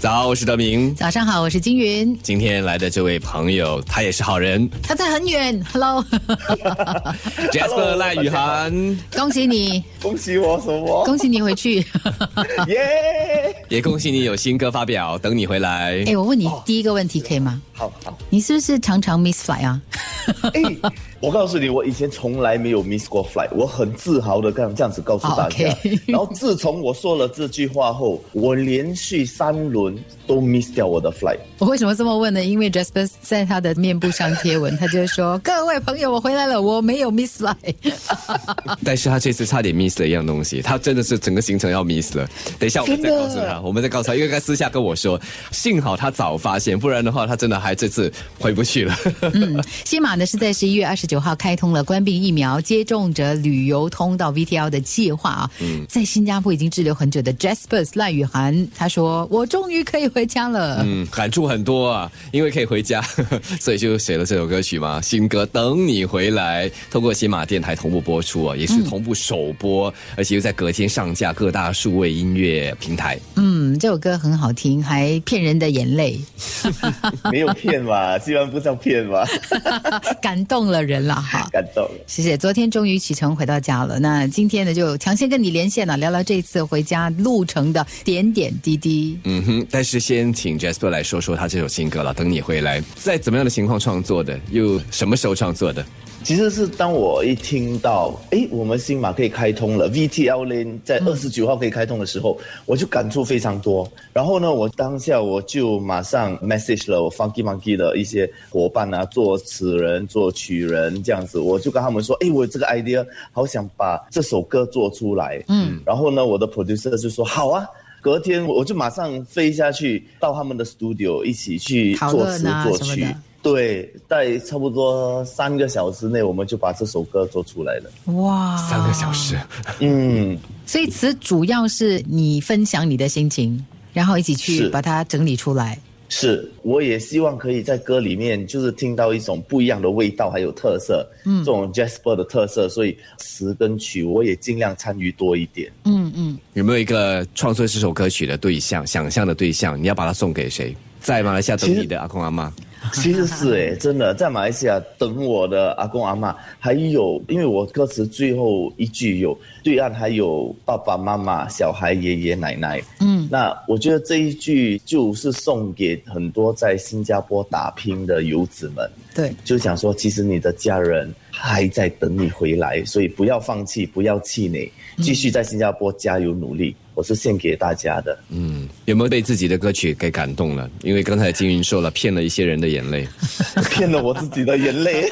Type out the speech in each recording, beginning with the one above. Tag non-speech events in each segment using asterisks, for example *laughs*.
早，我是德明。早上好，我是金云。今天来的这位朋友，他也是好人。他在很远，Hello，Jasper *laughs* 赖雨涵，恭喜你，恭喜我什么？恭喜你回去。*laughs* 耶！也恭喜你有新歌发表，等你回来。哎，我问你第一个问题可以吗？好好，你是不是常常 miss flight 啊？*laughs* 哎，我告诉你，我以前从来没有 miss 过 flight，我很自豪的这样这样子告诉大家。*laughs* 然后自从我说了这句话后，我连续三轮都 miss 掉我的 flight。我为什么这么问呢？因为 Jasper 在他的面部上贴文，他就说：“各位朋友，我回来了，我没有 miss flight。*laughs* 但是他这次差点 miss 了一样东西，他真的是整个行程要 miss 了。等一下我们再告诉他，我们再告诉他，因为他私下跟我说，幸好他早发现，不然的话他真的还这次 *laughs* 回不去了。*laughs* ”嗯，西马呢是在十一月二十九号开通了关闭疫苗接种者旅游通道 VTL 的计划啊。嗯，在新加坡已经滞留很久的 Jasper 赖雨涵，他说：“我终于可以回家了。”嗯，感触很多啊，因为可以回家，*laughs* 所以就写了这首歌曲嘛，新歌《等你回来》，透过新马电台同步播出啊，也是同步首播，而且又在隔天上架各大数位音乐平台。嗯，这首歌很好听，还骗人的眼泪，*laughs* 没有骗嘛，*laughs* 希望不叫骗嘛，*laughs* 感动了人了哈。感动了。谢谢，昨天终于启程回到家了。那今天呢，就抢先跟你连线了，聊聊这次回家路程的点点滴滴。嗯哼，但是先请 Jasper 来说说他这首新歌了，《等你回来》在怎么样的情况创作的，又什么时候创作的？其实是当我一听到，哎，我们新马可以开通了，VTL Lane 在二十九号可以开通的时候，我就感触非常多。然后呢，我当下我就马上 message 了我 Funky Monkey 的一些伙伴啊，作词人、作曲人这样子，我就跟他们说，哎，我有这个 idea，好想把这首歌做出来。嗯，然后呢，我的 producer 就说好啊。隔天我就马上飞下去到他们的 studio 一起去作词作曲。对，在差不多三个小时内，我们就把这首歌做出来了。哇，三个小时，嗯，所以词主要是你分享你的心情，然后一起去把它整理出来。是，我也希望可以在歌里面就是听到一种不一样的味道，还有特色，嗯，这种 Jasper 的特色，所以词跟曲我也尽量参与多一点。嗯嗯，有没有一个创作这首歌曲的对象，想象的对象？你要把它送给谁？在马来西亚等你的阿公阿妈。其实是诶，真的在马来西亚等我的阿公阿妈，还有因为我歌词最后一句有对岸还有爸爸妈妈、小孩、爷爷奶奶，嗯，那我觉得这一句就是送给很多在新加坡打拼的游子们，对，就想说，其实你的家人还在等你回来，所以不要放弃，不要气馁，继续在新加坡加油努力。我是献给大家的。嗯，有没有被自己的歌曲给感动了？因为刚才金云说了，骗了一些人的眼泪。*laughs* 骗了我自己的眼泪。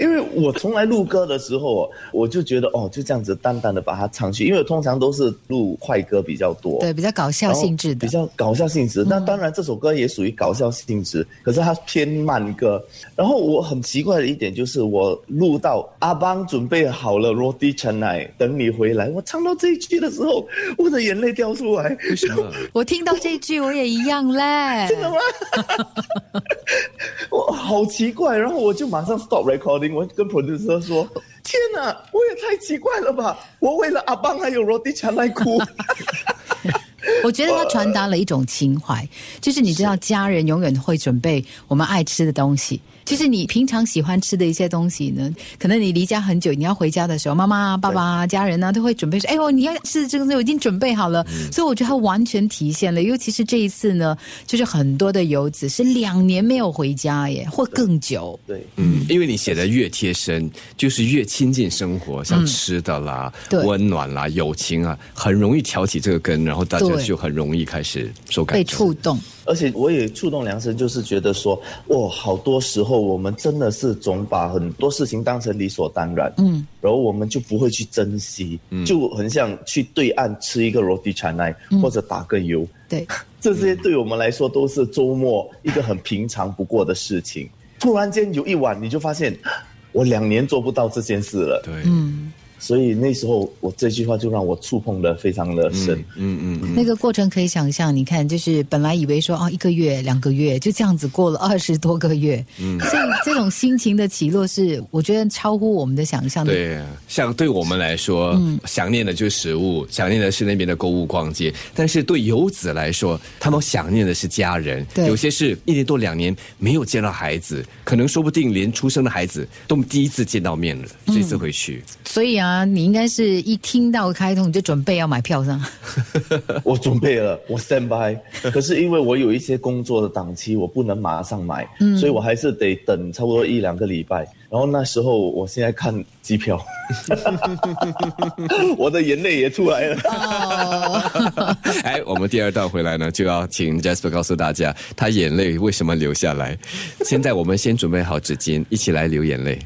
因为我从来录歌的时候，我就觉得哦，就这样子淡淡的把它唱去，因为我通常都是录快歌比较多，对，比较搞笑性质的比。较搞笑性质。那当然，这首歌也属于搞笑性质，可是它偏慢歌。然后我很奇怪的一点就是，我录到阿邦准备好了 c a n a 等你回来，我唱到这一句的时候，我的眼泪掉出来。为什么？*laughs* 我听到这句我也一样嘞。*laughs* 真的吗？我好奇怪，然后我就马上 stop recording，我跟 producer 说：“天哪，我也太奇怪了吧！我为了阿邦还有 a n a 哭。*laughs* ”我觉得他传达了一种情怀，就是你知道，家人永远会准备我们爱吃的东西。就是你平常喜欢吃的一些东西呢，可能你离家很久，你要回家的时候，妈妈、爸爸、家人呢都会准备说：“哎呦，你要吃的这个东西我已经准备好了。所以我觉得它完全体现了，尤其是这一次呢，就是很多的游子是两年没有回家耶，或更久。对，嗯，因为你写的越贴身，就是越亲近生活，像吃的啦、对。温暖啦、友情啊，很容易挑起这个根，然后大家就很容易开始受感被动。触动，而且我也触动良心，就是觉得说，哇，好多时候我们真的是总把很多事情当成理所当然，嗯，然后我们就不会去珍惜，就很像去对岸吃一个 roti canai、或者打个油，对，*laughs* 这些对我们来说都是周末一个很平常不过的事情。突然间有一晚，你就发现，我两年做不到这件事了。对，所以那时候我这句话就让我触碰的非常的深。嗯嗯，那个过程可以想象，你看，就是本来以为说哦，一个月、两个月就这样子过了二十多个月，嗯，所以这种心情的起落是我觉得超乎我们的想象的。对，像对我们来说，想念的就是食物，想念的是那边的购物逛街。但是对游子来说，他们想念的是家人。对有些是一年多两年没有见到孩子，可能说不定连出生的孩子都第一次见到面了，这次回去。所以啊，你应该是一听到开通你就准备要买票上。*laughs* 我准备了，我 stand by。*laughs* 可是因为我有一些工作的档期，我不能马上买，所以我还是得等差不多一两个礼拜。然后那时候，我现在看机票，*laughs* 我的眼泪也出来了。哦，哎，我们第二段回来呢，就要请 Jasper 告诉大家他眼泪为什么流下来。现在我们先准备好纸巾，一起来流眼泪。